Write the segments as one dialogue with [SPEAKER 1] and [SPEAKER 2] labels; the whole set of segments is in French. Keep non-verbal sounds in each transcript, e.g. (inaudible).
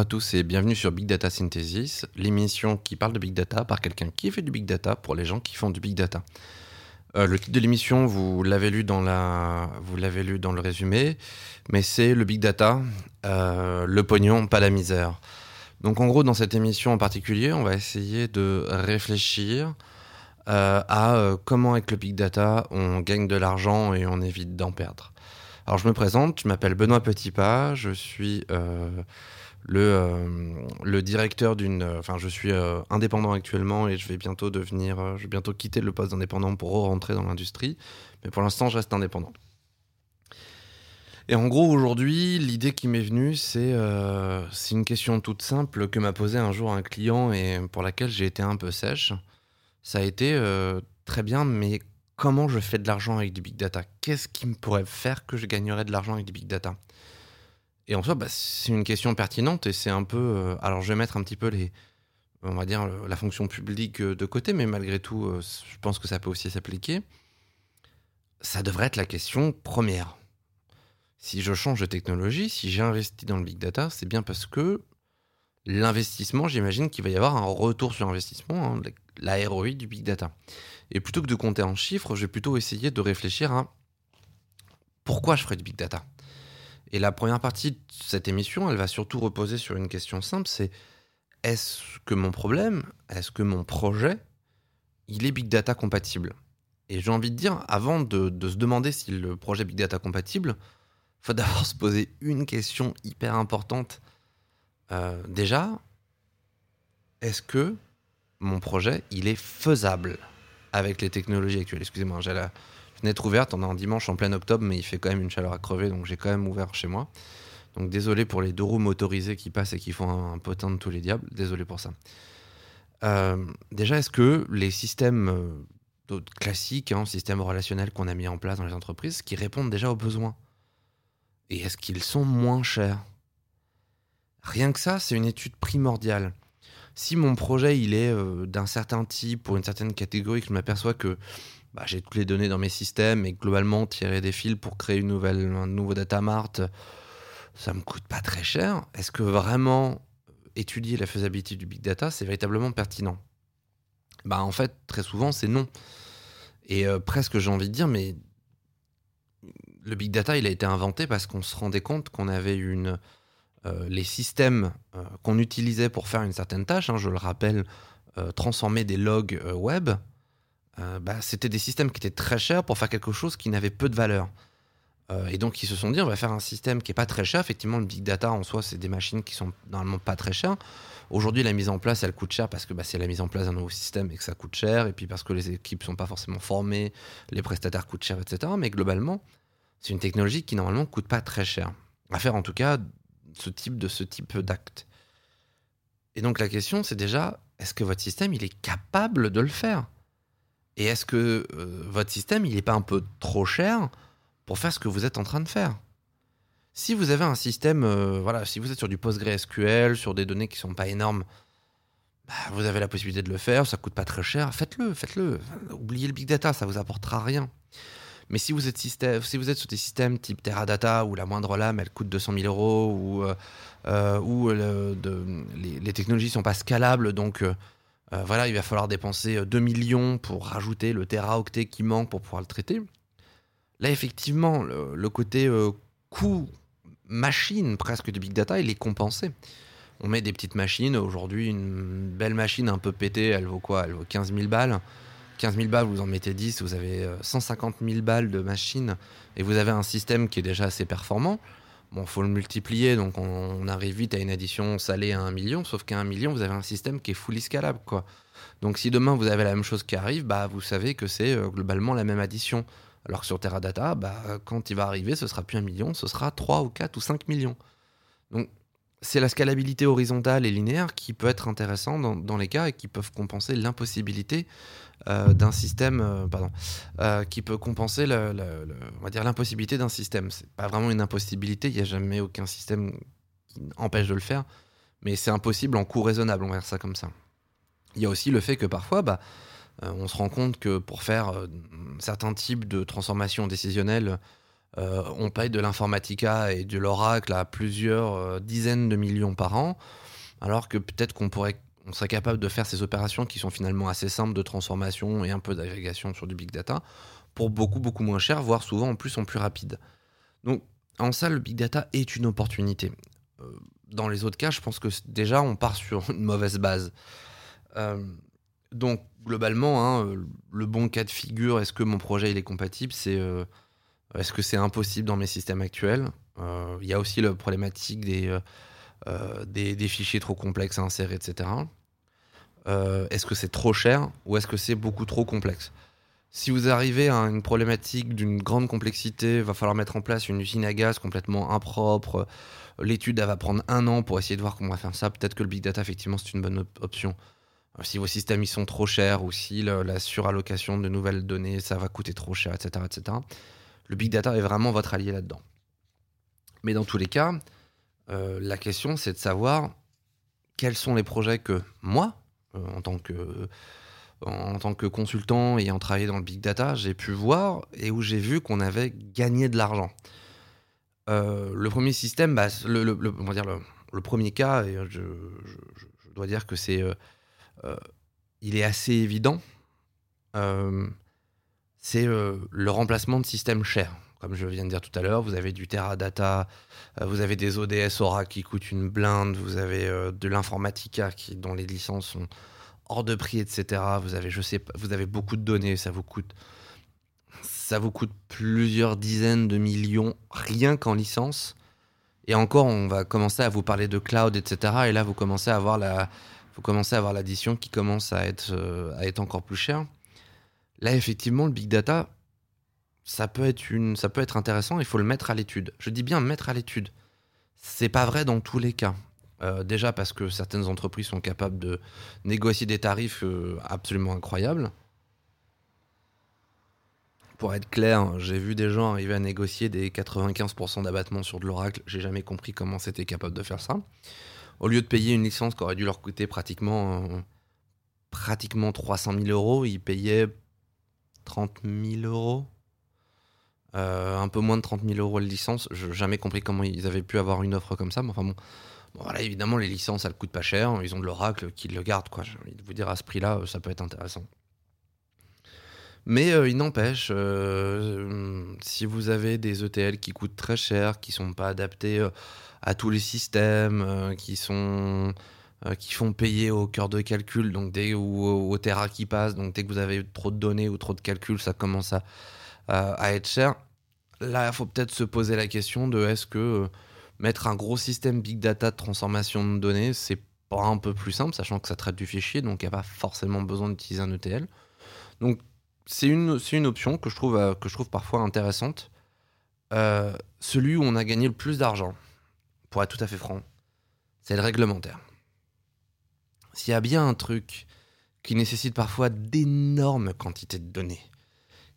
[SPEAKER 1] À tous et bienvenue sur Big Data Synthesis, l'émission qui parle de Big Data par quelqu'un qui fait du Big Data pour les gens qui font du Big Data. Euh, le titre de l'émission, vous l'avez lu dans la, lu dans le résumé, mais c'est le big data, euh, le pognon, pas la misère. Donc en gros, dans cette émission en particulier, on va essayer de réfléchir euh, à comment avec le big data on gagne de l'argent et on évite d'en perdre. Alors je me présente, je m'appelle Benoît Petitpas, je suis le, euh, le directeur d'une. Enfin, je suis euh, indépendant actuellement et je vais bientôt devenir. Euh, je vais bientôt quitter le poste d'indépendant pour rentrer dans l'industrie. Mais pour l'instant, je reste indépendant. Et en gros, aujourd'hui, l'idée qui m'est venue, c'est c'est une question toute simple que m'a posée un jour un client et pour laquelle j'ai été un peu sèche. Ça a été très bien, mais comment je fais de l'argent avec du big data? Qu'est-ce qui me pourrait faire que je gagnerais de l'argent avec du big data? Et en soi, bah, c'est une question pertinente et c'est un peu. Euh, alors, je vais mettre un petit peu les, on va dire, la fonction publique euh, de côté, mais malgré tout, euh, je pense que ça peut aussi s'appliquer. Ça devrait être la question première. Si je change de technologie, si j'ai investi dans le big data, c'est bien parce que l'investissement, j'imagine qu'il va y avoir un retour sur investissement, hein, la ROI du big data. Et plutôt que de compter en chiffres, je vais plutôt essayer de réfléchir à pourquoi je ferais du big data. Et la première partie de cette émission, elle va surtout reposer sur une question simple, c'est est-ce que mon problème, est-ce que mon projet, il est Big Data compatible? Et j'ai envie de dire, avant de, se demander si le projet Big Data compatible, il faut d'abord (laughs) se poser une question hyper importante. Euh, déjà, est-ce que mon projet, il est faisable avec les technologies actuelles? Excusez-moi, j'ai la, fenêtre ouverte. On est en dimanche en plein octobre, mais il fait quand même une chaleur à crever, donc j'ai quand même ouvert chez moi. Donc désolé pour les deux roues motorisées qui passent et qui font un, potin de tous les diables. Désolé pour ça. Euh, déjà, est-ce que les systèmes euh, classiques, hein, systèmes relationnels qu'on a mis en place dans les entreprises, qui répondent déjà aux besoins Et est-ce qu'ils sont moins chers? Rien que ça, c'est une étude primordiale. Si mon projet il est euh, d'un certain type pour une certaine catégorie, que je m'aperçois que bah, j'ai toutes les données dans mes systèmes et globalement tirer des fils pour créer une nouvelle, un nouveau data mart, ça me coûte pas très cher. Est-ce que vraiment étudier la faisabilité du big data, c'est véritablement pertinent? Bah, En fait, très souvent, c'est non. Et euh, presque, j'ai envie de dire, mais le big data, il a été inventé parce qu'on se rendait compte qu'on avait une. Euh, les systèmes euh, qu'on utilisait pour faire une certaine tâche, hein, je le rappelle, transformer des logs web, bah, c'était des systèmes qui étaient très chers pour faire quelque chose qui n'avait peu de valeur. Euh, et donc ils se sont dit on va faire un système qui est pas très cher. Effectivement, le big data en soi, c'est des machines qui sont normalement pas très chères. Aujourd'hui, la mise en place, elle coûte cher parce que c'est la mise en place d'un nouveau système et que ça coûte cher, et puis parce que les équipes sont pas forcément formées, les prestataires coûtent cher, etc. Mais globalement, c'est une technologie qui normalement coûte pas très cher à faire en tout cas ce type de ce type d'acte. Et donc la question, c'est déjà est-ce que votre système il est capable de le faire? Et est-ce que euh, votre système, il n'est pas un peu trop cher pour faire ce que vous êtes en train de faire? Si vous avez un système, euh, voilà, si vous êtes sur du PostgreSQL, sur des données qui sont pas énormes, bah, vous avez la possibilité de le faire, ça coûte pas très cher, faites-le, faites-le. Oubliez le big data, ça vous apportera rien. Mais si vous êtes, système, si vous êtes sur des systèmes type Teradata où la moindre lame elle coûte 200 000 euros ou, euh, où les, les, technologies sont pas scalables, donc euh, voilà, il va falloir dépenser 2 euh, millions pour rajouter le teraoctet qui manque pour pouvoir le traiter. Là, effectivement, le, côté euh, coût machine presque du big data, il est compensé. On met des petites machines. Aujourd'hui, une belle machine un peu pétée, elle vaut quoi? Elle vaut 15 000 balles. 15 000 balles, vous en mettez 10, vous avez 150 000 balles de machine et vous avez un système qui est déjà assez performant. Bon, faut le multiplier, donc on, arrive vite à une addition salée à un million, sauf qu'à un million, vous avez un système qui est fully scalable. Donc si demain vous avez la même chose qui arrive, bah vous savez que c'est euh, globalement la même addition. Alors que sur Teradata, bah, quand il va arriver, ce sera plus un million, ce sera 3 ou 4 ou 5 millions. Donc c'est la scalabilité horizontale et linéaire qui peut être intéressant dans, les cas et qui peuvent compenser l'impossibilité d'un système, euh, pardon, euh, qui peut compenser le, on va dire l'impossibilité d'un système. C'est pas vraiment une impossibilité, il n'y a jamais aucun système qui empêche de le faire, mais c'est impossible en coût raisonnable, on va dire ça comme ça. Il y a aussi le fait que parfois, bah, on se rend compte que pour faire certains types de transformations décisionnelles, on paye de l'informatica et de l'oracle à plusieurs dizaines de millions par an, alors que peut-être qu'on pourrait on serait capable de faire ces opérations qui sont finalement assez simples de transformation et un peu d'agrégation sur du big data pour beaucoup beaucoup moins cher, voire souvent en plus en plus rapide. Donc en ça, le big data est une opportunité. Euh, dans les autres cas, je pense que déjà on part sur une mauvaise base. Euh, donc globalement, hein, le bon cas de figure, est-ce que mon projet il est compatible? C'est euh, est-ce que c'est impossible dans mes systèmes actuels? Il y a aussi la problématique des euh, des, fichiers trop complexes à insérer, etc. Euh, est-ce que c'est trop cher ou est-ce que c'est beaucoup trop complexe? Si vous arrivez à une problématique d'une grande complexité, il va falloir mettre en place une usine à gaz complètement impropre. L'étude va prendre un an pour essayer de voir comment faire ça. Peut-être que le big data, effectivement, c'est une bonne option. Euh, si vos systèmes ils sont trop chers ou si la surallocation de nouvelles données, ça va coûter trop cher, etc., etc. Le big data est vraiment votre allié là-dedans. Mais dans tous les cas, euh, la question, c'est de savoir quels sont les projets que moi, euh, en, tant que, consultant ayant travaillé dans le big data, j'ai pu voir et où j'ai vu qu'on avait gagné de l'argent. Euh, le premier système, bah, le, dire le, premier cas, je, dois dire que c'est, il est assez évident. c'est le remplacement de systèmes chers comme je viens de dire tout à l'heure, vous avez du Teradata, euh, vous avez des ODS Aura qui coûtent une blinde, vous avez euh, de l'informatica dont les licences sont hors de prix, etc. Vous avez, je sais vous avez beaucoup de données, ça vous coûte, ça vous coûte plusieurs dizaines de millions rien qu'en licence. Et encore, on va commencer à vous parler de cloud, etc. Et là, vous commencez à avoir la, vous commencez à avoir l'addition qui commence à être, euh, à être encore plus chère. Là, effectivement, le big data, ça peut être une, ça intéressant. Il faut le mettre à l'étude. Je dis bien mettre à l'étude. C'est pas vrai dans tous les cas. Euh, déjà parce que certaines entreprises sont capables de négocier des tarifs euh, absolument incroyables. Pour être clair, j'ai vu des gens arriver à négocier des 95% d'abattement sur de l'oracle. J'ai jamais compris comment c'était capable de faire ça. Au lieu de payer une licence qui aurait dû leur coûter pratiquement, euh, pratiquement 300 000 euros, ils payaient 30 000 euros un peu moins de 30 000 euros de licence. Je jamais compris comment ils avaient pu avoir une offre comme ça. Mais enfin bon, voilà, évidemment, les licences, elles coûtent pas cher. Ils ont de l'oracle qui le garde. Quoi. J'ai envie de vous dire, à ce prix-là, euh, ça peut être intéressant. Mais euh, il n'empêche, si vous avez des ETL qui coûtent très cher, qui sont pas adaptés à tous les systèmes, qui sont qui font payer au cœur de calcul, donc dès ou au, Terra qui passe, donc dès que vous avez trop de données ou trop de calculs, ça commence à, à être cher. Là, il faut peut-être se poser la question de est-ce que euh, mettre un gros système big data de transformation de données, c'est pas un peu plus simple, sachant que ça traite du fichier, donc il n'y a pas forcément besoin d'utiliser un ETL. Donc c'est une, une option que je, trouve, euh, que je trouve parfois intéressante. Euh, celui où on a gagné le plus d'argent, pour être tout à fait franc, c'est le réglementaire. S'il y a bien un truc qui nécessite parfois d'énormes quantités de données,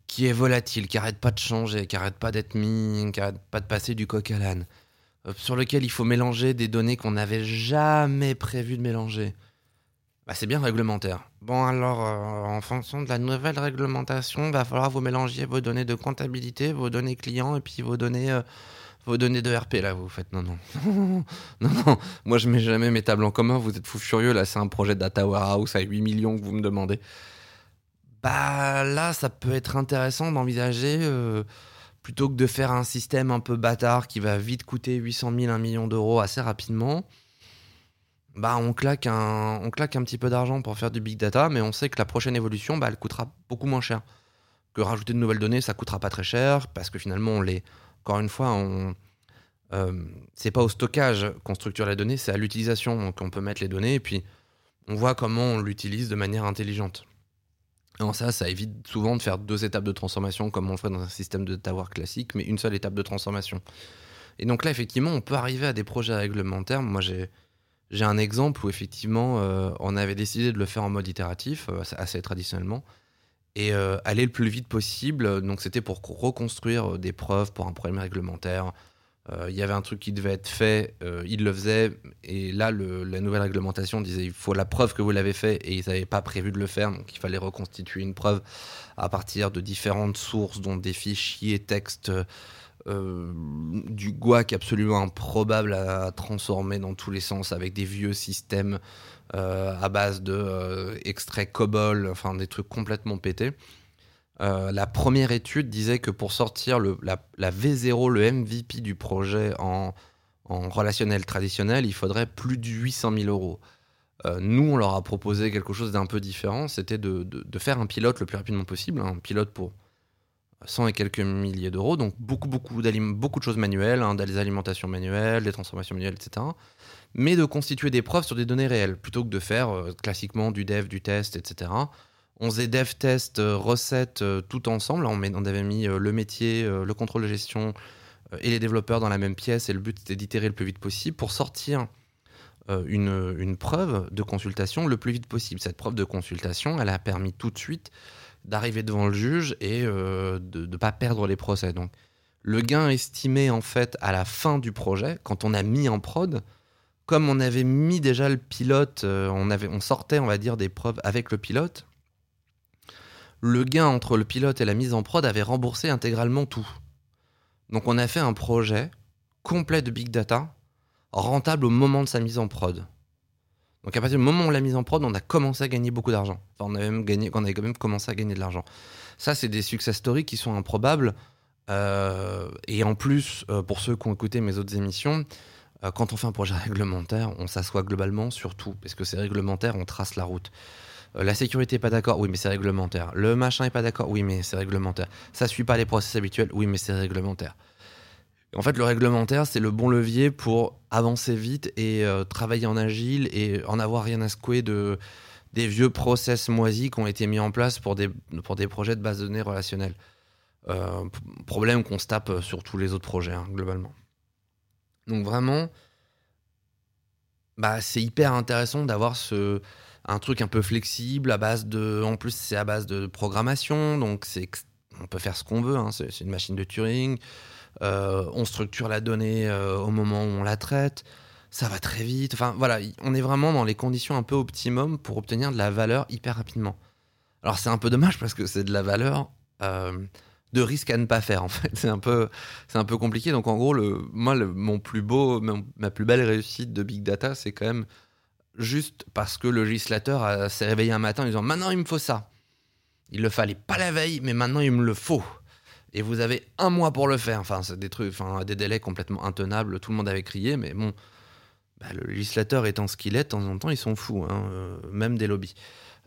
[SPEAKER 1] qui est volatile, qui arrête pas de changer, qui arrête pas d'être mis, qui arrête pas de passer du coq à l'âne, euh, sur lequel il faut mélanger des données qu'on n'avait jamais prévu de mélanger. Bah, c'est bien réglementaire. Bon, alors, euh, en fonction de la nouvelle réglementation, va falloir vous mélanger vos données de comptabilité, vos données clients et puis vos données, euh, vos données de RP. Là, vous faites non, non. (laughs) non, non. Moi, je mets jamais mes tables en commun. Vous êtes fou furieux. Là, c'est un projet data warehouse à 8 millions que vous me demandez bah là, ça peut être intéressant d'envisager, euh, plutôt que de faire un système un peu bâtard qui va vite coûter 800 000, 1 million d'euros assez rapidement, bah on claque un, on claque un petit peu d'argent pour faire du big data, mais on sait que la prochaine évolution, bah, elle coûtera beaucoup moins cher. Que rajouter de nouvelles données, ça coûtera pas très cher, parce que finalement, les, encore une fois, on, euh, c'est pas au stockage qu'on structure les données, c'est à l'utilisation. Donc on peut mettre les données et puis on voit comment on l'utilise de manière intelligente. Alors ça, ça évite souvent de faire deux étapes de transformation comme on le ferait dans un système de tower classique, mais une seule étape de transformation. Et donc là, effectivement, on peut arriver à des projets réglementaires. Moi, j'ai j'ai un exemple où effectivement, euh, on avait décidé de le faire en mode itératif, euh, assez traditionnellement, et euh, aller le plus vite possible. Donc c'était pour reconstruire des preuves pour un problème réglementaire, il y avait un truc qui devait être fait, euh, il le faisait, et là, la nouvelle réglementation disait il faut la preuve que vous l'avez fait, et ils n'avaient pas prévu de le faire, donc il fallait reconstituer une preuve à partir de différentes sources, dont des fichiers textes du guac absolument improbable à, transformer dans tous les sens avec des vieux systèmes à base de extraits COBOL, enfin des trucs complètement pétés. La première étude disait que pour sortir la, V0, le MVP du projet en, en relationnel traditionnel, il faudrait plus de 800 000 euros. Euh, nous, on leur a proposé quelque chose d'un peu différent, c'était de, faire un pilote le plus rapidement possible, un pilote pour 100 et quelques milliers d'euros, donc beaucoup, beaucoup, beaucoup de choses manuelles, hein, des alimentations manuelles, des transformations manuelles, etc. Mais de constituer des preuves sur des données réelles, plutôt que de faire euh, classiquement du dev, du test, etc. On faisait dev, test, euh, recette tout ensemble. On, avait mis le métier, le contrôle de gestion et les développeurs dans la même pièce, et le but c'était d'itérer le plus vite possible pour sortir euh, une, preuve de consultation le plus vite possible. Cette preuve de consultation, elle a permis tout de suite d'arriver devant le juge et euh, de ne pas perdre les procès. Donc, le gain estimé en fait à la fin du projet, quand on a mis en prod, comme on avait mis déjà le pilote, euh, on sortait, on va dire, des preuves avec le pilote, le gain entre le pilote et la mise en prod avait remboursé intégralement tout. Donc on a fait un projet complet de big data rentable au moment de sa mise en prod. Donc à partir du moment où on l'a mise en prod, on a commencé à gagner beaucoup d'argent. Enfin, on, avait même gagné, quand même commencé à gagner de l'argent. Ça, c'est des success stories qui sont improbables. Euh, et en plus, euh, pour ceux qui ont écouté mes autres émissions, euh, quand on fait un projet (laughs) réglementaire, on s'assoit globalement sur tout. Parce que c'est réglementaire, on trace la route. La sécurité n'est pas d'accord, oui, mais c'est réglementaire. Le machin n'est pas d'accord, oui, mais c'est réglementaire. Ça suit pas les process habituels, oui, mais c'est réglementaire. En fait, le réglementaire, c'est le bon levier pour avancer vite et euh, travailler en agile et en avoir rien à secouer de, des vieux process moisis qui ont été mis en place pour des, pour des projets de base de données relationnelles. Euh, problème qu'on se tape sur tous les autres projets, hein, globalement. Donc vraiment, bah, c'est hyper intéressant d'avoir ce, un truc un peu flexible à base de... En plus, c'est à base de programmation, donc c'est on peut faire ce qu'on veut, hein, c'est une machine de Turing. Euh, on structure la donnée euh, au moment où on la traite, ça va très vite. Enfin voilà, on est vraiment dans les conditions un peu optimum pour obtenir de la valeur hyper rapidement. Alors c'est un peu dommage parce que c'est de la valeur euh, de risque à ne pas faire en fait. (laughs) C'est un peu, c'est un peu compliqué. Donc en gros, le, moi, mon plus beau, ma plus belle réussite de big data, c'est quand même juste parce que le législateur s'est réveillé un matin en disant maintenant il me faut ça. Il le fallait pas la veille, mais maintenant il me le faut et vous avez un mois pour le faire. Enfin, c'est des trucs, enfin, des délais complètement intenables. Tout le monde avait crié, mais bon, bah, le législateur étant ce qu'il est, de temps en temps, ils sont fous, hein, euh, même des lobbies.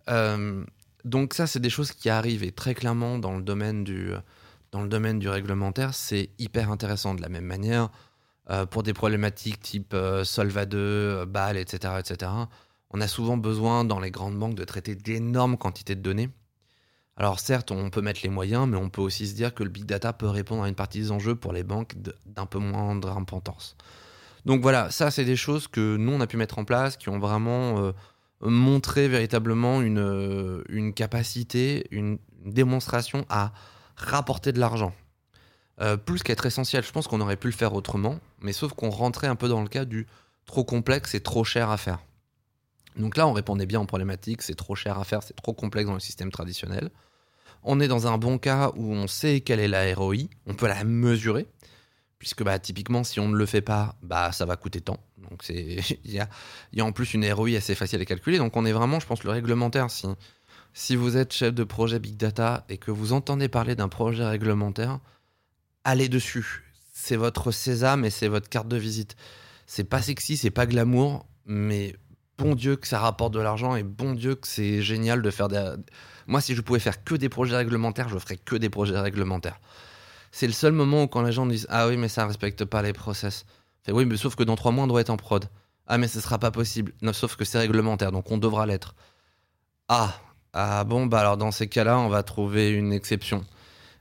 [SPEAKER 1] Euh, donc ça, c'est des choses qui arrivent et très clairement dans le domaine du, dans le domaine du réglementaire, c'est hyper intéressant. De la même manière, pour des problématiques type Solva 2, BAL, etc., etc., on a souvent besoin dans les grandes banques de traiter d'énormes quantités de données. Alors certes, on peut mettre les moyens, mais on peut aussi se dire que le big data peut répondre à une partie des enjeux pour les banques d'un peu moindre importance. Donc voilà, ça c'est des choses que nous on a pu mettre en place, qui ont vraiment euh, montré véritablement une, euh, une capacité, une, démonstration à rapporter de l'argent. Euh, plus qu'être essentiel, je pense qu'on aurait pu le faire autrement, mais sauf qu'on rentrait un peu dans le cas du trop complexe et trop cher à faire. Donc là, on répondait bien aux problématiques, c'est trop cher à faire, c'est trop complexe dans le système traditionnel. On est dans un bon cas où on sait quelle est la ROI, on peut la mesurer, puisque bah, typiquement, si on ne le fait pas, bah, ça va coûter tant. Donc (laughs) il y a, en plus une ROI assez facile à calculer. Donc on est vraiment, je pense, le réglementaire. Si vous êtes chef de projet Big Data et que vous entendez parler d'un projet réglementaire, allez dessus. C'est votre sésame et c'est votre carte de visite. C'est pas sexy, c'est pas glamour, mais bon Dieu que ça rapporte de l'argent et bon Dieu que c'est génial de faire des... Moi, si je pouvais faire que des projets réglementaires, je ferais que des projets réglementaires. C'est le seul moment où quand les gens disent Ah oui, mais ça respecte pas les process. Fait, oui, mais sauf que dans trois mois, on doit être en prod. Ah, mais ce sera pas possible. Sauf que c'est réglementaire, donc on devra l'être. Ah, ah bon, bah alors dans ces cas-là, on va trouver une exception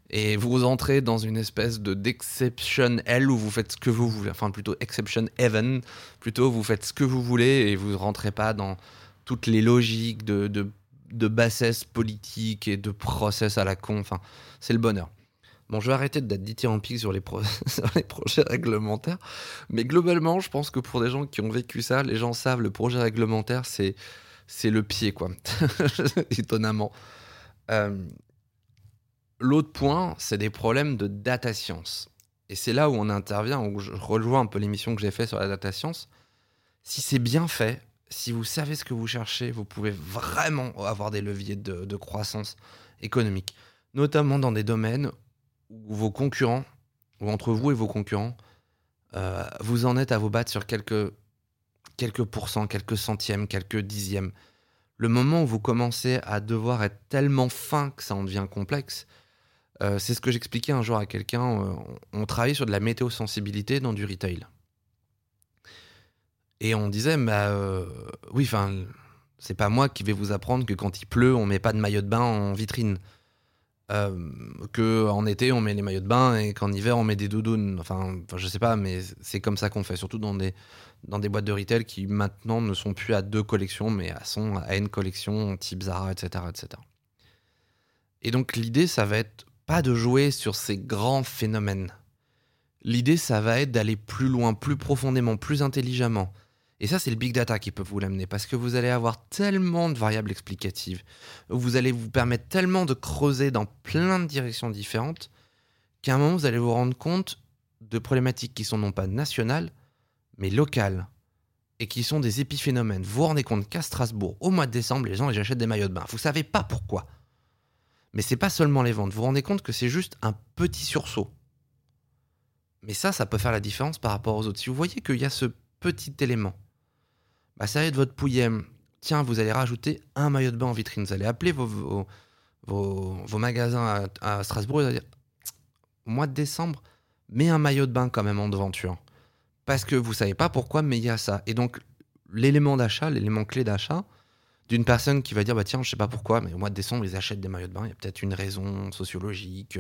[SPEAKER 1] et vous entrez dans une espèce de d'exception L où vous faites ce que vous voulez, enfin plutôt exception heaven, plutôt vous faites ce que vous voulez et vous rentrez pas dans toutes les logiques de, de, bassesse politique et de process à la con, enfin c'est le bonheur. Bon, je vais arrêter d'être dithyrambique sur les, (laughs) sur les projets réglementaires, mais globalement, je pense que pour des gens qui ont vécu ça, les gens savent le projet réglementaire, c'est c'est le pied, quoi, (laughs) étonnamment. Euh, L'autre point, c'est des problèmes de data science. et c'est là où on intervient, où je rejoins un peu l'émission que j'ai fait sur la data science. Si c'est bien fait, si vous savez ce que vous cherchez, vous pouvez vraiment avoir des leviers de, croissance économique, notamment dans des domaines où vos concurrents, ou entre vous et vos concurrents, euh, vous en êtes à vous battre sur quelques, quelques pourcents, quelques centièmes, quelques dixièmes. Le moment où vous commencez à devoir être tellement fin que ça en devient complexe, euh, c'est ce que j'expliquais un jour à quelqu'un. Euh, on travaillait sur de la météo-sensibilité dans du retail. Et on disait, bah, euh, oui, enfin, c'est pas moi qui vais vous apprendre que quand il pleut, on met pas de maillot de bain en vitrine. Que en été, on met les maillots de bain et qu'en hiver, on met des doudounes. Enfin, enfin je sais pas, mais c'est comme ça qu'on fait, surtout dans des, dans des boîtes de retail qui maintenant ne sont plus à deux collections, mais à, sont à une collection, type Zara, etc. etc. Et donc, l'idée, ça va être pas de jouer sur ces grands phénomènes. L'idée, ça va être d'aller plus loin, plus profondément, plus intelligemment. Et ça, c'est le big data qui peut vous l'amener, parce que vous allez avoir tellement de variables explicatives, vous allez vous permettre tellement de creuser dans plein de directions différentes, qu'à un moment, vous allez vous rendre compte de problématiques qui sont non pas nationales, mais locales, et qui sont des épiphénomènes. Vous vous rendez compte qu'à Strasbourg, au mois de décembre, les gens ils achètent des maillots de bain. Vous savez pas pourquoi. Mais c'est pas seulement les ventes. Vous vous rendez compte que c'est juste un petit sursaut. Mais ça, ça peut faire la différence par rapport aux autres. Si vous voyez qu'il y a ce petit élément, bah, ça être votre pouillem. Tiens, vous allez rajouter un maillot de bain en vitrine. Vous allez appeler vos, vos, magasins à, Strasbourg et vous allez dire mois de décembre, mets un maillot de bain quand même en devanture. Parce que vous savez pas pourquoi, mais il y a ça. Et donc, l'élément d'achat, l'élément clé d'achat, d'une personne qui va dire bah tiens je sais pas pourquoi mais au mois de décembre ils achètent des maillots de bain. Il y a peut-être une raison sociologique.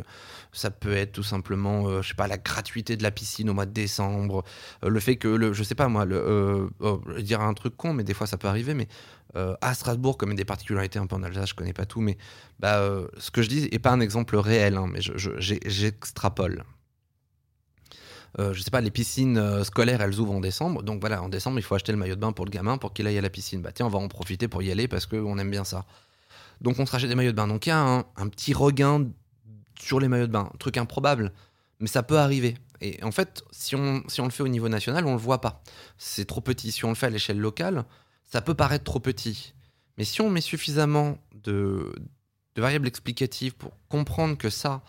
[SPEAKER 1] Ça peut être tout simplement euh, je sais pas la gratuité de la piscine au mois de décembre. Euh, le fait que le je sais pas moi le euh, oh, dire un truc con mais des fois ça peut arriver mais à Strasbourg comme des particularités un peu en Alsace je connais pas tout mais bah ce que je dis est pas un exemple réel hein, mais j'extrapole euh, je sais pas, les piscines euh, scolaires, elles ouvrent en décembre. Donc voilà, en décembre, il faut acheter le maillot de bain pour le gamin pour qu'il aille à la piscine. Bah tiens, on va en profiter pour y aller parce qu'on aime bien ça. Donc on se rachète des maillots de bain. Donc il y a un, petit regain sur les maillots de bain. Un truc improbable, mais ça peut arriver. Et en fait, si on, si on le fait au niveau national, on le voit pas. C'est trop petit. Si on le fait à l'échelle locale, ça peut paraître trop petit. Mais si on met suffisamment de, de variables explicatives pour comprendre que ça,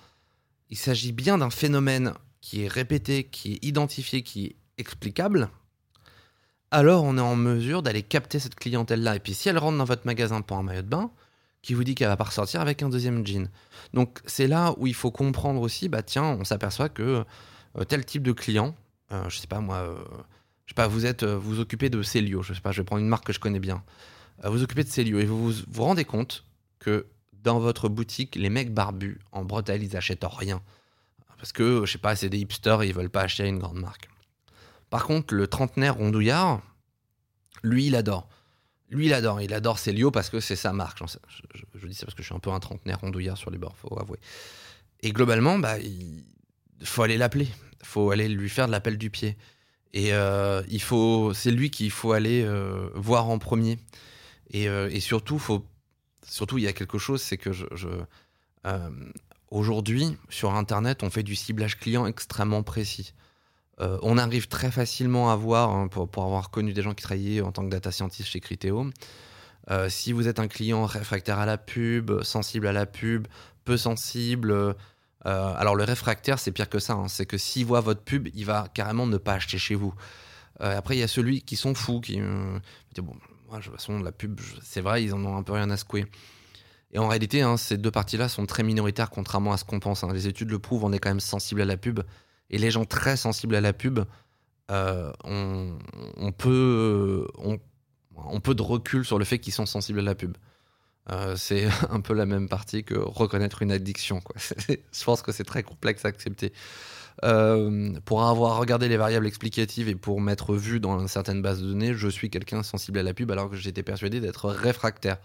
[SPEAKER 1] il s'agit bien d'un phénomène qui est répété, qui est identifié, qui est explicable, alors on est en mesure d'aller capter cette clientèle-là. Et puis si elle rentre dans votre magasin pour un maillot de bain, qui vous dit qu'elle va pas ressortir avec un deuxième jean. Donc c'est là où il faut comprendre aussi, bah tiens, on s'aperçoit que euh, tel type de client, euh, je sais pas moi, euh, je sais pas, vous êtes, vous, occupez de Célio, je sais pas, je vais prendre une marque que je connais bien. vous occupez de Célio et vous, vous vous rendez compte que dans votre boutique, les mecs barbus en Bretagne, ils achètent rien. Parce que, je sais pas, c'est des hipsters et ils veulent pas acheter une grande marque. Par contre, le trentenaire rondouillard, lui, il adore. Lui, il adore. Il adore Célio parce que c'est sa marque. Je, dis ça parce que je suis un peu un trentenaire rondouillard sur les bords, faut avouer. Et globalement, bah, il faut aller l'appeler. Faut aller lui faire de l'appel du pied. Et euh, il faut, c'est lui qu'il faut aller euh, voir en premier. Et, euh, surtout, il y a quelque chose, c'est que je, je Aujourd'hui, sur Internet, on fait du ciblage client extrêmement précis. Euh, on arrive très facilement à voir, hein, pour, avoir connu des gens qui travaillaient en tant que data scientist chez Criteo, euh, si vous êtes un client réfractaire à la pub, sensible à la pub, peu sensible. Euh, alors le réfractaire, c'est pire que ça. Hein. c'est que s'il voit votre pub, il va carrément ne pas acheter chez vous. après, il y a celui qui sont fous, qui bon, moi, de toute façon, la pub, c'est vrai, ils en ont un peu rien à secouer. Et en réalité, hein, ces deux parties-là sont très minoritaires, contrairement à ce qu'on pense. Hein. Les études le prouvent, on est quand même sensible à la pub. Et les gens très sensibles à la pub, euh, on, peut, on, peut de recul sur le fait qu'ils sont sensibles à la pub. Euh, c'est (laughs) un peu la même partie que reconnaître une addiction. (laughs) Je pense que c'est très complexe à accepter. Euh, pour avoir regardé les variables explicatives et pour m'être vu dans certaines bases de données, je suis quelqu'un sensible à la pub alors que j'étais persuadé d'être réfractaire.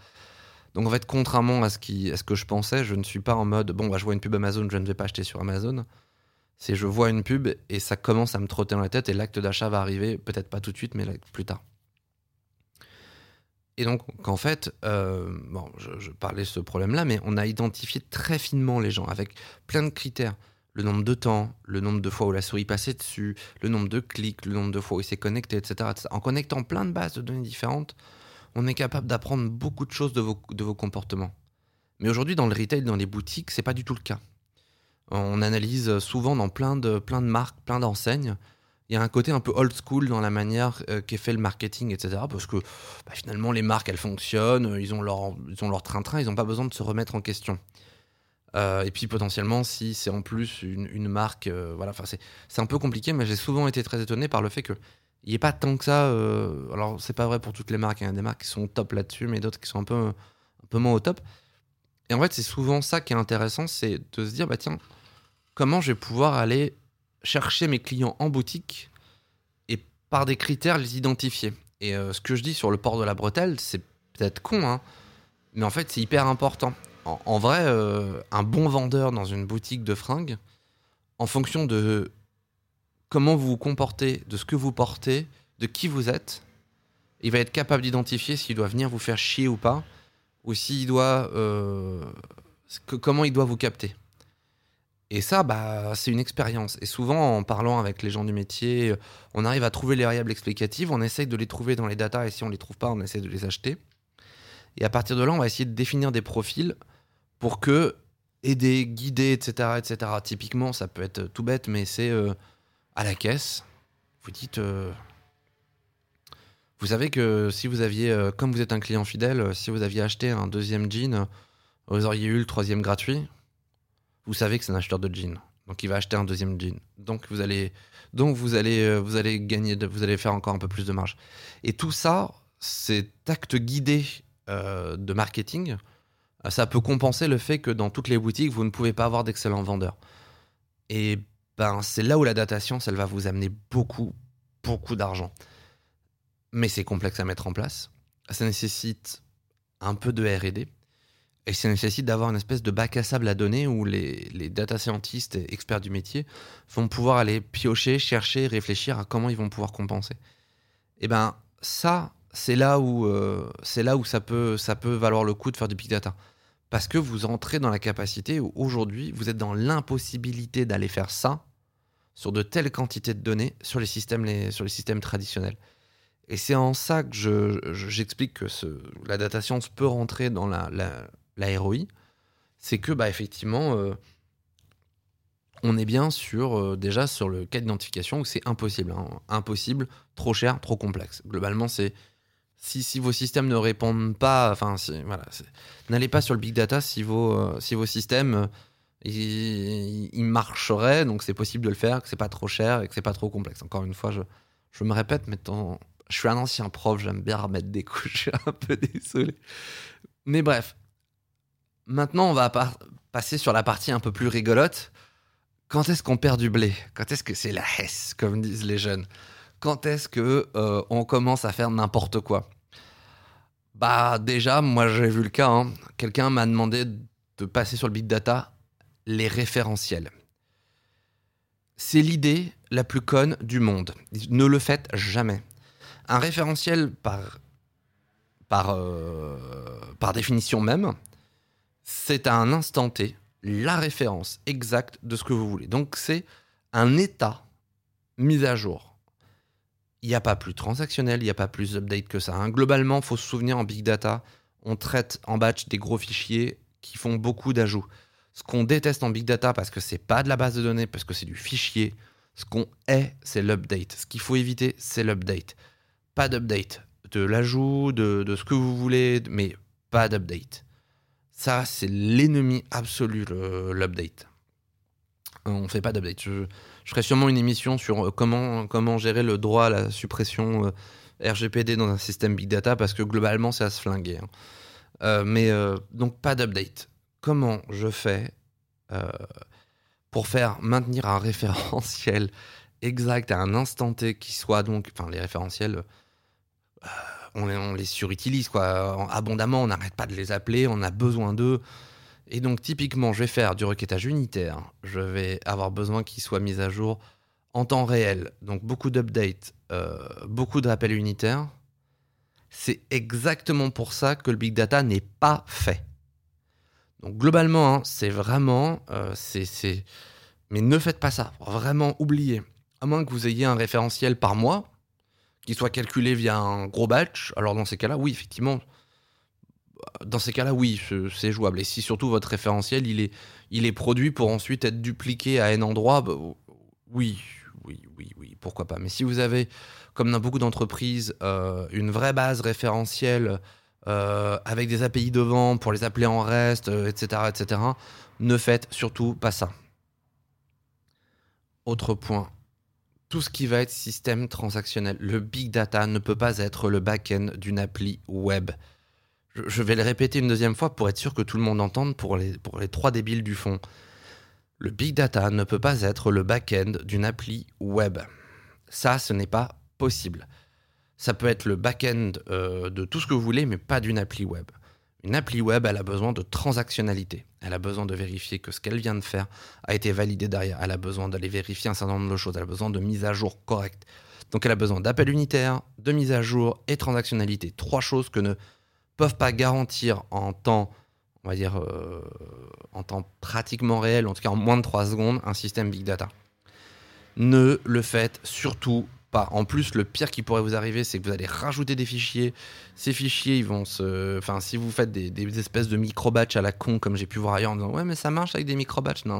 [SPEAKER 1] Donc en fait, contrairement à ce, qui, ce que je pensais, je ne suis pas en mode bon, bah, je vois une pub Amazon, je ne vais pas acheter sur Amazon. C'est je vois une pub et ça commence à me trotter dans la tête et l'acte d'achat va arriver, peut-être pas tout de suite, mais plus tard. Et donc, en fait, euh, bon, je, parlais de ce problème-là, mais on a identifié très finement les gens avec plein de critères. le nombre de temps, le nombre de fois où la souris passait dessus, le nombre de clics, le nombre de fois où il s'est connecté, etc., En connectant plein de bases de données différentes, on est capable d'apprendre beaucoup de choses de vos, de vos comportements. Mais aujourd'hui, dans le retail, dans les boutiques, c'est pas du tout le cas. On analyse souvent dans plein de, plein de marques, plein d'enseignes. Il y a un côté un peu old school dans la manière euh, qu'est fait le marketing, etc. Parce que bah, finalement, les marques, elles fonctionnent, ils ont leur, train-train, ils n'ont pas besoin de se remettre en question. Euh, et puis potentiellement, si c'est en plus une, marque, euh, voilà, c'est un peu compliqué, mais j'ai souvent été très étonné par le fait que il n'y ait pas tant que ça. Euh, alors c'est pas vrai pour toutes les marques, il y a des marques qui sont top là-dessus, mais d'autres qui sont un peu, un peu moins au top. Et en fait, c'est souvent ça qui est intéressant, c'est de se dire, bah tiens, comment je vais pouvoir aller chercher mes clients en boutique et par des critères les identifier. Et ce que je dis sur le port de la bretelle, c'est peut-être con, hein, mais en fait c'est hyper important en, vrai, euh, un bon vendeur dans une boutique de fringues, en fonction de comment vous vous comportez, de ce que vous portez, de qui vous êtes, il va être capable d'identifier s'il doit venir vous faire chier ou pas, ou s'il doit, euh, comment il doit vous capter. Et ça, bah, c'est une expérience. Et souvent, en parlant avec les gens du métier, on arrive à trouver les variables explicatives, on essaye de les trouver dans les datas, et si on ne les trouve pas, on essaie de les acheter. Et à partir de là, on va essayer de définir des profils pour que aider, guider, etc., etc. Typiquement, ça peut être tout bête, mais c'est euh, à la caisse. Vous dites, euh, vous savez que si vous aviez, euh, comme vous êtes un client fidèle, si vous aviez acheté un deuxième jean, vous auriez eu le troisième gratuit. Vous savez que c'est un acheteur de jean, donc il va acheter un deuxième jean. Donc vous allez, donc vous allez, vous allez gagner, vous allez faire encore un peu plus de marge. Et tout ça, cet acte guidé de marketing euh, ça peut compenser le fait que dans toutes les boutiques, vous ne pouvez pas avoir d'excellents vendeurs. Et ben, c'est là où la data science, va vous amener beaucoup, beaucoup d'argent. Mais c'est complexe à mettre en place. Ça nécessite un peu de RD. Et ça nécessite d'avoir une espèce de bac à sable à donner où les, data scientists et experts du métier vont pouvoir aller piocher, chercher, réfléchir à comment ils vont pouvoir compenser. Et ben ça, c'est là où, euh, c'est là où ça, peut, ça peut valoir le coup de faire du big data parce que vous entrez dans la capacité où aujourd'hui, vous êtes dans l'impossibilité d'aller faire ça sur de telles quantités de données sur les systèmes, sur les systèmes traditionnels. Et c'est en ça que j'explique que la data science peut rentrer dans la, la, ROI. C'est que, bah, effectivement, euh, on est bien sur, euh, déjà sur le cas d'identification où c'est impossible. Hein. Impossible, trop cher, trop complexe. Globalement, c'est si, vos systèmes ne répondent pas, enfin, voilà, n'allez pas sur le big data si vos, euh, si vos systèmes ils, marcheraient, donc c'est possible de le faire, que c'est pas trop cher et que c'est pas trop complexe. Encore une fois, je, je me répète, mais je suis un ancien prof, j'aime bien remettre des couches, (laughs) je suis un peu désolé. Mais bref, maintenant on va passer sur la partie un peu plus rigolote. Quand est-ce qu'on perd du blé? Quand est-ce que c'est la hesse, comme disent les jeunes? Quand est-ce que euh, on commence à faire n'importe quoi? Bah déjà, moi j'ai vu le cas. Hein. Quelqu'un m'a demandé de passer sur le big data les référentiels. C'est l'idée la plus conne du monde. Ne le faites jamais. Un référentiel par par, euh, par définition même, c'est à un instant T la référence exacte de ce que vous voulez. Donc c'est un état mis à jour il n'y a pas plus transactionnel, il n'y a pas plus update que ça. Hein. Globalement, il faut se souvenir en big data, on traite en batch des gros fichiers qui font beaucoup d'ajouts. Ce qu'on déteste en big data parce que c'est pas de la base de données, parce que c'est du fichier, ce qu'on est, c'est l'update. Ce qu'il faut éviter, c'est l'update. Pas d'update. De l'ajout, de, de, ce que vous voulez, mais pas d'update. Ça, c'est l'ennemi absolu, l'update. On fait pas d'update. Je, ferai sûrement une émission sur euh, comment, comment gérer le droit à la suppression euh, RGPD dans un système big data parce que globalement, c'est à se flinguer. Hein. Euh, mais donc, pas d'update. Comment je fais pour faire maintenir un (laughs) référentiel exact à un instant T qui soit donc. Enfin, les référentiels. On les, on les, surutilise quoi abondamment, on n'arrête pas de les appeler, on a besoin d'eux. Et donc typiquement, je vais faire du requêtage unitaire. Je vais avoir besoin qu'il soit mis à jour en temps réel. Donc beaucoup d'updates, euh, beaucoup de rappels unitaires. C'est exactement pour ça que le big data n'est pas fait. Donc globalement, hein, c'est vraiment, euh, c'est Mais ne faites pas ça. Vraiment, oubliez. À moins que vous ayez un référentiel par mois qui soit calculé via un gros batch. Alors dans ces cas-là, oui, effectivement. Dans ces cas-là, oui, c'est jouable. Et si surtout votre référentiel, il est, il est produit pour ensuite être dupliqué à un endroit, bah, oui, oui, oui, oui, pourquoi pas. Mais si vous avez, comme dans beaucoup d'entreprises, euh, une vraie base référentielle euh, avec des API devant pour les appeler en reste, etc., euh, etc., ne faites surtout pas ça. Autre point, tout ce qui va être système transactionnel. Le big data ne peut pas être le back-end d'une appli web. Je, vais le répéter une deuxième fois pour être sûr que tout le monde entende pour les, pour les trois débiles du fond. Le big data ne peut pas être le back-end d'une appli web. Ça, ce n'est pas possible. Ça peut être le back-end euh, de tout ce que vous voulez, mais pas d'une appli web. Une appli web, elle a besoin de transactionnalité. Elle a besoin de vérifier que ce qu'elle vient de faire a été validé derrière. Elle a besoin d'aller vérifier un certain nombre de choses. Elle a besoin de mise à jour correcte. Donc elle a besoin d'appel unitaire, de mise à jour et transactionnalité. Trois choses que ne peuvent pas garantir en temps, on va dire, euh, en temps pratiquement réel, en tout cas en moins de trois secondes, un système big data. Ne le faites surtout en plus, le pire qui pourrait vous arriver, c'est que vous allez rajouter des fichiers. Ces fichiers, ils vont se. Enfin, si vous faites des, espèces de micro-batch à la con, comme j'ai pu voir ailleurs, en disant Ouais, mais ça marche avec des micro-batch. Non,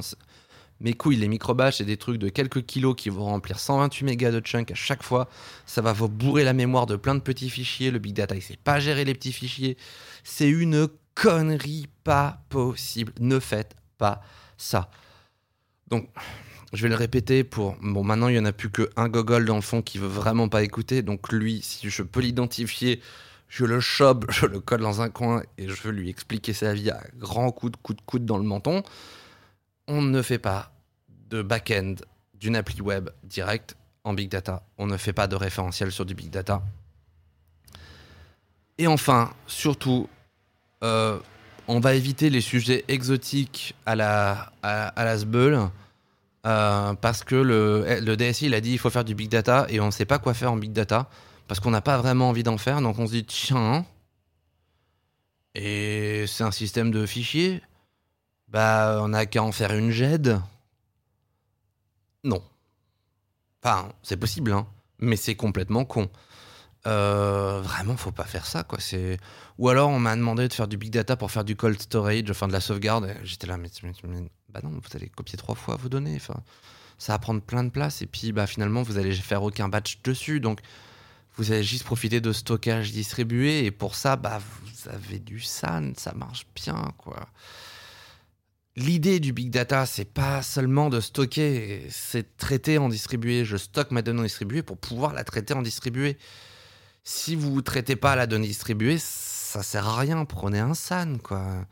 [SPEAKER 1] mes couilles, les micro-batch, c'est des trucs de quelques kilos qui vont remplir 128 mégas de chunk à chaque fois. Ça va vous bourrer la mémoire de plein de petits fichiers. Le big data, il sait pas gérer les petits fichiers. C'est une connerie pas possible. Ne faites pas ça. Donc, je vais le répéter pour. Bon, maintenant, il n'y en a plus qu'un gogol dans le fond qui veut vraiment pas écouter. Donc, lui, si je peux l'identifier, je le chope, (laughs) je le colle dans un coin et je veux lui expliquer sa vie à grands coups de coups de coude dans le menton. On ne fait pas de back-end d'une appli web direct en big data. On ne fait pas de référentiel sur du big data. Et enfin, surtout, euh, on va éviter les sujets exotiques à la, à, la euh, parce que le, le, DSI il a dit il faut faire du big data et on ne sait pas quoi faire en big data parce qu'on n'a pas vraiment envie d'en faire donc on se dit tiens et c'est un système de fichiers. Bah on n'a qu'à en faire une GED non. Enfin c'est possible hein mais c'est complètement con. Euh, vraiment faut pas faire ça quoi c'est ou alors on m'a demandé de faire du big data pour faire du cold storage enfin de la sauvegarde j'étais là mais, mais bah non, vous allez copier trois fois vos données. Enfin, ça va prendre plein de place et puis bah, finalement, vous allez faire aucun batch dessus. Donc, vous allez juste profiter de stockage distribué et pour ça, bah, vous avez du SAN, ça marche bien, quoi. L'idée du big data, c'est pas seulement de stocker, c'est traiter en distribué. Je stocke ma donnée en distribué pour pouvoir la traiter en distribué. Si vous ne traitez pas la donnée distribuée, ça sert à rien. Prenez un SAN, quoi.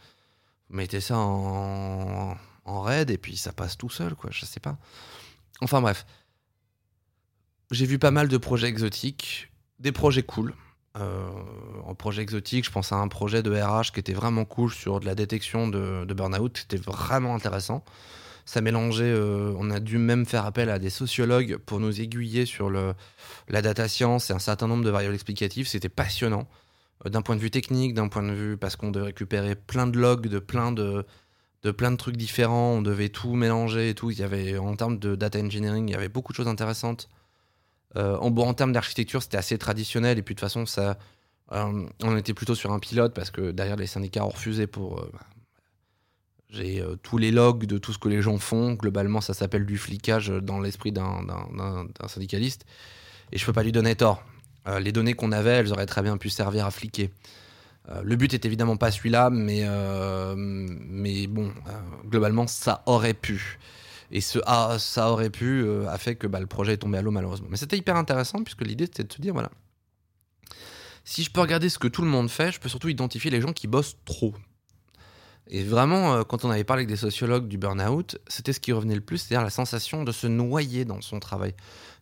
[SPEAKER 1] Mettez ça en, en raid et puis ça passe tout seul, quoi. Je sais pas. Enfin bref. J'ai vu pas mal de projets exotiques, des projets cool. Euh, en projet exotique, je pense à un projet de RH qui était vraiment cool sur de la détection de, burn-out. C'était vraiment intéressant. Ça mélangeait, euh, on a dû même faire appel à des sociologues pour nous aiguiller sur le, la data science et un certain nombre de variables explicatives. C'était passionnant. Euh, d'un point de vue technique, d'un point de vue parce qu'on devait récupérer plein de logs de plein de, de plein de trucs différents, on devait tout mélanger et tout. Il y avait, en termes de data engineering, il y avait beaucoup de choses intéressantes. Euh, en, en termes d'architecture, c'était assez traditionnel et puis de toute façon, ça, euh, on était plutôt sur un pilote parce que derrière les syndicats ont refusé pour. Euh, bah, j'ai tous les logs de tout ce que les gens font. Globalement, ça s'appelle du flicage dans l'esprit d'un syndicaliste. Et je peux pas lui donner tort. les données qu'on avait, elles auraient très bien pu servir à fliquer. Euh, le but est évidemment pas celui-là, mais, euh, mais bon, euh, globalement, ça aurait pu. Et ce ah, ça aurait pu a fait que bah, le projet est tombé à l'eau malheureusement. Mais c'était hyper intéressant puisque l'idée c'était de se dire voilà, si je peux regarder ce que tout le monde fait, je peux surtout identifier les gens qui bossent trop. Et vraiment, quand on avait parlé avec des sociologues du burn-out, c'était ce qui revenait le plus, c'est-à-dire la sensation de se noyer dans son travail.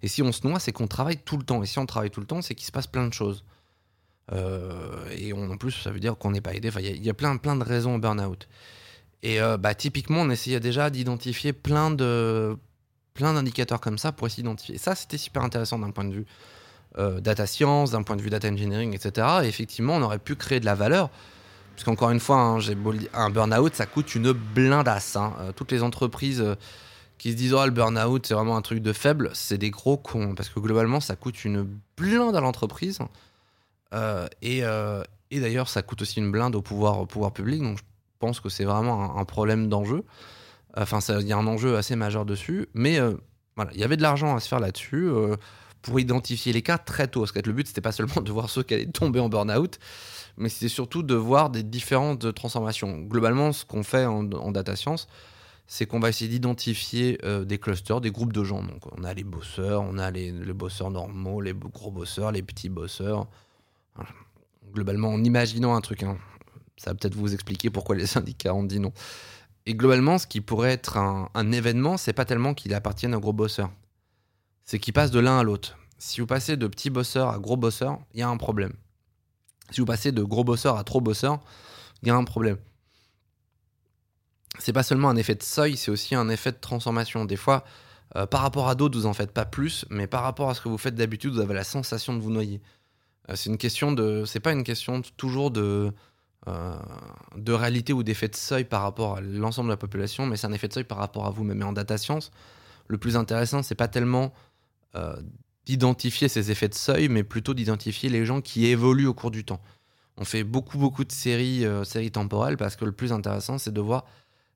[SPEAKER 1] Et si on se noie, c'est qu'on travaille tout le temps. Et si on travaille tout le temps, c'est qu'il se passe plein de choses. Euh, et en plus, ça veut dire qu'on n'est pas aidé. Il y, a plein, plein de raisons au burn-out. Et euh, bah, typiquement, on essayait déjà d'identifier plein de plein d'indicateurs comme ça pour essayer d'identifier. Ça, c'était super intéressant d'un point de vue euh, data science, d'un point de vue data engineering, etc. Et effectivement, on aurait pu créer de la valeur. Puisqu'encore une fois, hein, un burn-out, ça coûte une blindasse. Hein. toutes les entreprises qui se disent oh le burn-out c'est vraiment un truc de faible, c'est des gros cons parce que globalement ça coûte une blinde à l'entreprise et, euh, et d'ailleurs ça coûte aussi une blinde au pouvoir, public donc je pense que c'est vraiment un, problème d'enjeu. Enfin il y a un enjeu assez majeur dessus, mais euh, voilà il y avait de l'argent à se faire là-dessus pour identifier les cas très tôt parce que le but c'était pas seulement de voir ceux qui allaient tomber en burn-out mais c'était surtout de voir des différentes transformations. Globalement ce qu'on fait en, data science c'est qu'on va essayer d'identifier euh, des clusters, des groupes de gens. Donc, on a les bosseurs, on a les, bosseurs normaux, les gros bosseurs, les petits bosseurs. Globalement, en imaginant un truc, hein. ça va peut-être vous expliquer pourquoi les (laughs) syndicats ont dit non. Et globalement, ce qui pourrait être un, événement, c'est pas tellement qu'il appartienne à gros bosseurs. C'est qu'il passe de l'un à l'autre. Si vous passez de petits bosseurs à gros bosseurs, il y a un problème. Si vous passez de gros bosseurs à trop bosseurs, il y a un problème c'est pas seulement un effet de seuil, c'est aussi un effet de transformation. Des fois, euh, par rapport à d'autres, vous en faites pas plus, mais par rapport à ce que vous faites d'habitude, vous avez la sensation de vous noyer. Euh, c'est une question de, c'est pas une question toujours de euh, de réalité ou d'effet de seuil par rapport à l'ensemble de la population, mais c'est un effet de seuil par rapport à vous-même. Et en data science, le plus intéressant, c'est pas tellement d'identifier ces effets de seuil, mais plutôt d'identifier les gens qui évoluent au cours du temps. On fait beaucoup beaucoup de séries, séries temporelles parce que le plus intéressant, c'est de voir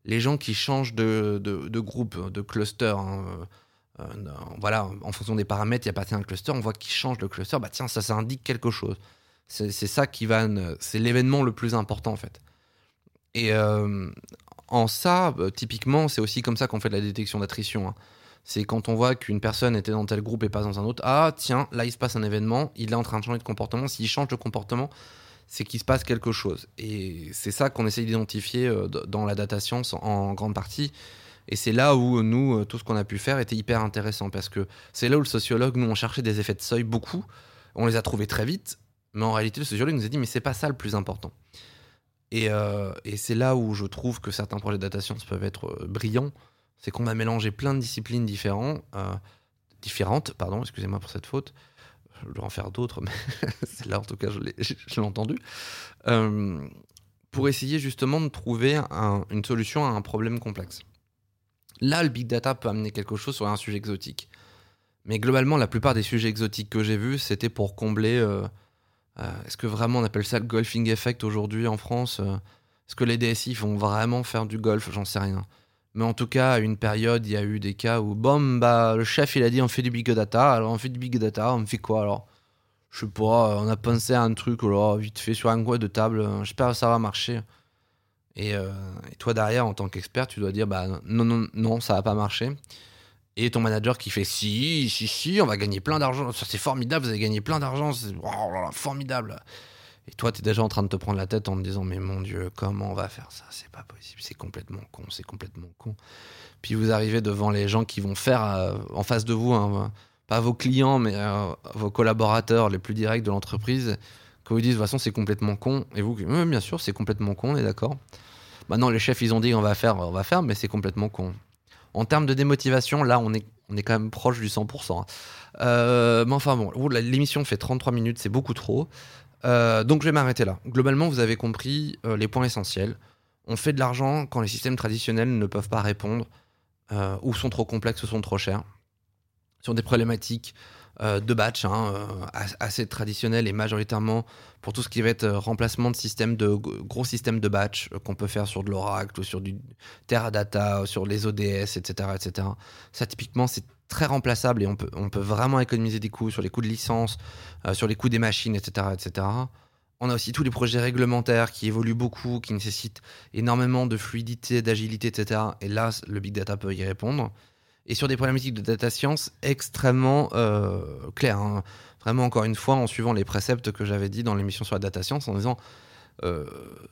[SPEAKER 1] les gens qui changent de, de, groupe, de cluster, hein, euh, euh, voilà, en fonction des paramètres, il appartient à un cluster, on voit qu'ils changent de cluster, bah tiens, ça, ça indique quelque chose. C'est ça qui va, c'est l'événement le plus important en fait. Et euh, en ça, typiquement, c'est aussi comme ça qu'on fait de la détection d'attrition. Hein. C'est quand on voit qu'une personne était dans tel groupe et pas dans un autre. Ah, tiens, là, il se passe un événement, il est en train de changer de comportement. S'il change de comportement, c'est qu'il se passe quelque chose. Et c'est ça qu'on essaye d'identifier euh, dans la data science en grande partie. Et c'est là où nous, euh, tout ce qu'on a pu faire était hyper intéressant parce que c'est là où le sociologue, nous, on cherchait des effets de seuil beaucoup. On les a trouvés très vite, mais en réalité, le sociologue nous a dit, mais c'est pas ça le plus important. Et, euh, c'est là où je trouve que certains projets de data science peuvent être brillants. C'est qu'on a mélangé plein de disciplines différentes, pardon, excusez-moi pour cette faute, je dois en faire d'autres, mais (laughs) là en tout cas (laughs) je l'ai entendu, euh, pour essayer justement de trouver une solution à un problème complexe. Là, le big data peut amener quelque chose sur un sujet exotique. Mais globalement, la plupart des sujets exotiques que j'ai vus, c'était pour combler. Euh, euh, est-ce que vraiment on appelle ça le golfing effect aujourd'hui en France Est-ce que les DSI vont vraiment faire du golf? J'en sais rien. Mais en tout cas, à une période, il y a eu des cas où, bon, bah, le chef, il a dit on fait du big data. Alors, on fait du big data, on fait quoi alors? Je sais pas, on a pensé à un truc, alors, vite fait sur un coin de table. J'espère que ça va marcher. Euh, et, toi, derrière, en tant qu'expert, tu dois dire, bah, non, non, non, ça va pas marcher. Et ton manager qui fait, si, si, si, on va gagner plein d'argent. C'est formidable, vous avez gagné plein d'argent. C'est oh formidable. Et toi, tu es déjà en train de te prendre la tête en te disant, mais mon Dieu, comment on va faire ça? C'est pas possible, c'est complètement con, c'est complètement con. Puis vous arrivez devant les gens qui vont faire euh, en face de vous, hein, pas vos clients, mais euh, vos collaborateurs les plus directs de l'entreprise, que vous disent, de toute façon, c'est complètement con. Et vous, bien sûr, c'est complètement con, on est d'accord. Maintenant, les chefs, ils ont dit, on va faire, on va faire, mais c'est complètement con. En termes de démotivation, là, on est, on est quand même proche du 100%. Hein. Euh, mais enfin bon, l'émission fait 33 minutes, c'est beaucoup trop. Euh, donc je vais m'arrêter là. Globalement, vous avez compris euh, les points essentiels. On fait de l'argent quand les systèmes traditionnels ne peuvent pas répondre, ou sont trop complexes ou sont trop chers. Sur des problématiques de batch, hein, assez traditionnelles et majoritairement pour tout ce qui va être remplacement de systèmes de gros systèmes de batch qu'on peut faire sur de l'Oracle ou sur du Teradata, sur les ODS, etc., etc. Ça typiquement c'est très remplaçable et on peut, on peut vraiment économiser des coûts sur les coûts de licence, euh, sur les coûts des machines, etc., etc. On a aussi tous les projets réglementaires qui évoluent beaucoup, qui nécessitent énormément de fluidité, d'agilité, etc. Et là, le big data peut y répondre. Et sur des problématiques de data science extrêmement euh, claires. Hein. Vraiment, encore une fois, en suivant les préceptes que j'avais dit dans l'émission sur la data science, en disant euh,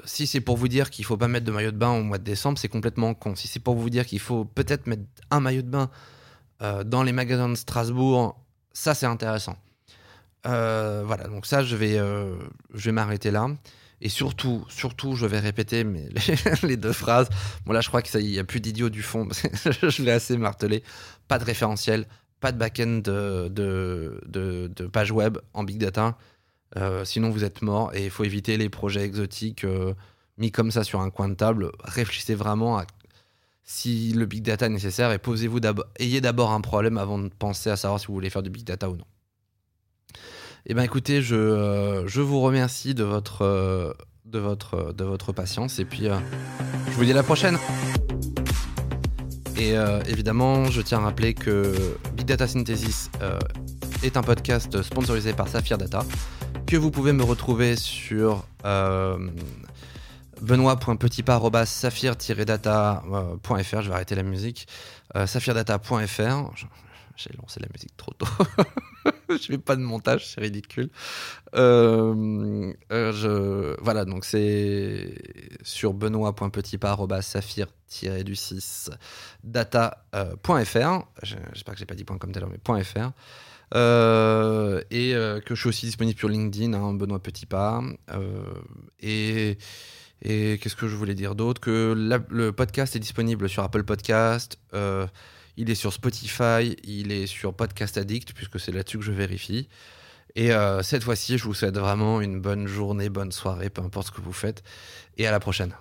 [SPEAKER 1] si c'est pour vous dire qu'il faut pas mettre de maillot de bain au mois de décembre, c'est complètement con. Si c'est pour vous dire qu'il faut peut-être mettre un maillot de bain euh, dans les magasins de Strasbourg, ça c'est intéressant. Voilà, donc ça je vais, je vais m'arrêter là. Et surtout, surtout, je vais répéter (laughs) les, deux phrases. Bon là, je crois qu'il n'y a plus d'idiot du fond. (laughs) je l'ai assez martelé. Pas de référentiel, pas de back-end de, de, de, page web en big data. sinon, vous êtes mort. Et il faut éviter les projets exotiques mis comme ça sur un coin de table. Réfléchissez vraiment à si le big data est nécessaire et posez-vous d'abord, ayez d'abord un problème avant de penser à savoir si vous voulez faire du big data ou non. Eh bien écoutez, je, euh, je vous remercie de votre, euh, de, votre, de votre patience et puis euh, je vous dis à la prochaine. Et évidemment, je tiens à rappeler que Big Data Synthesis est un podcast sponsorisé par Saphir Data que vous pouvez me retrouver sur benoît.petitpas.saphir-data.fr. Je vais arrêter la musique. Euh, saphirdata.fr. J'ai lancé la musique trop tôt. (laughs) (laughs) je fais pas de montage, c'est ridicule. Euh, euh, voilà, donc c'est sur benoît.petitpas.saphir-du6 data.fr. J'espère que j'ai pas dit point .com tout à l'heure, .fr. et que je suis aussi disponible sur LinkedIn, hein, Benoît et qu'est-ce que je voulais dire d'autre? Que le podcast est disponible sur Apple Podcast, euh, il est sur Spotify, il est sur Podcast Addict, puisque c'est là-dessus que je vérifie. Et euh, cette fois-ci, je vous souhaite vraiment une bonne journée, bonne soirée, peu importe ce que vous faites. Et à la prochaine.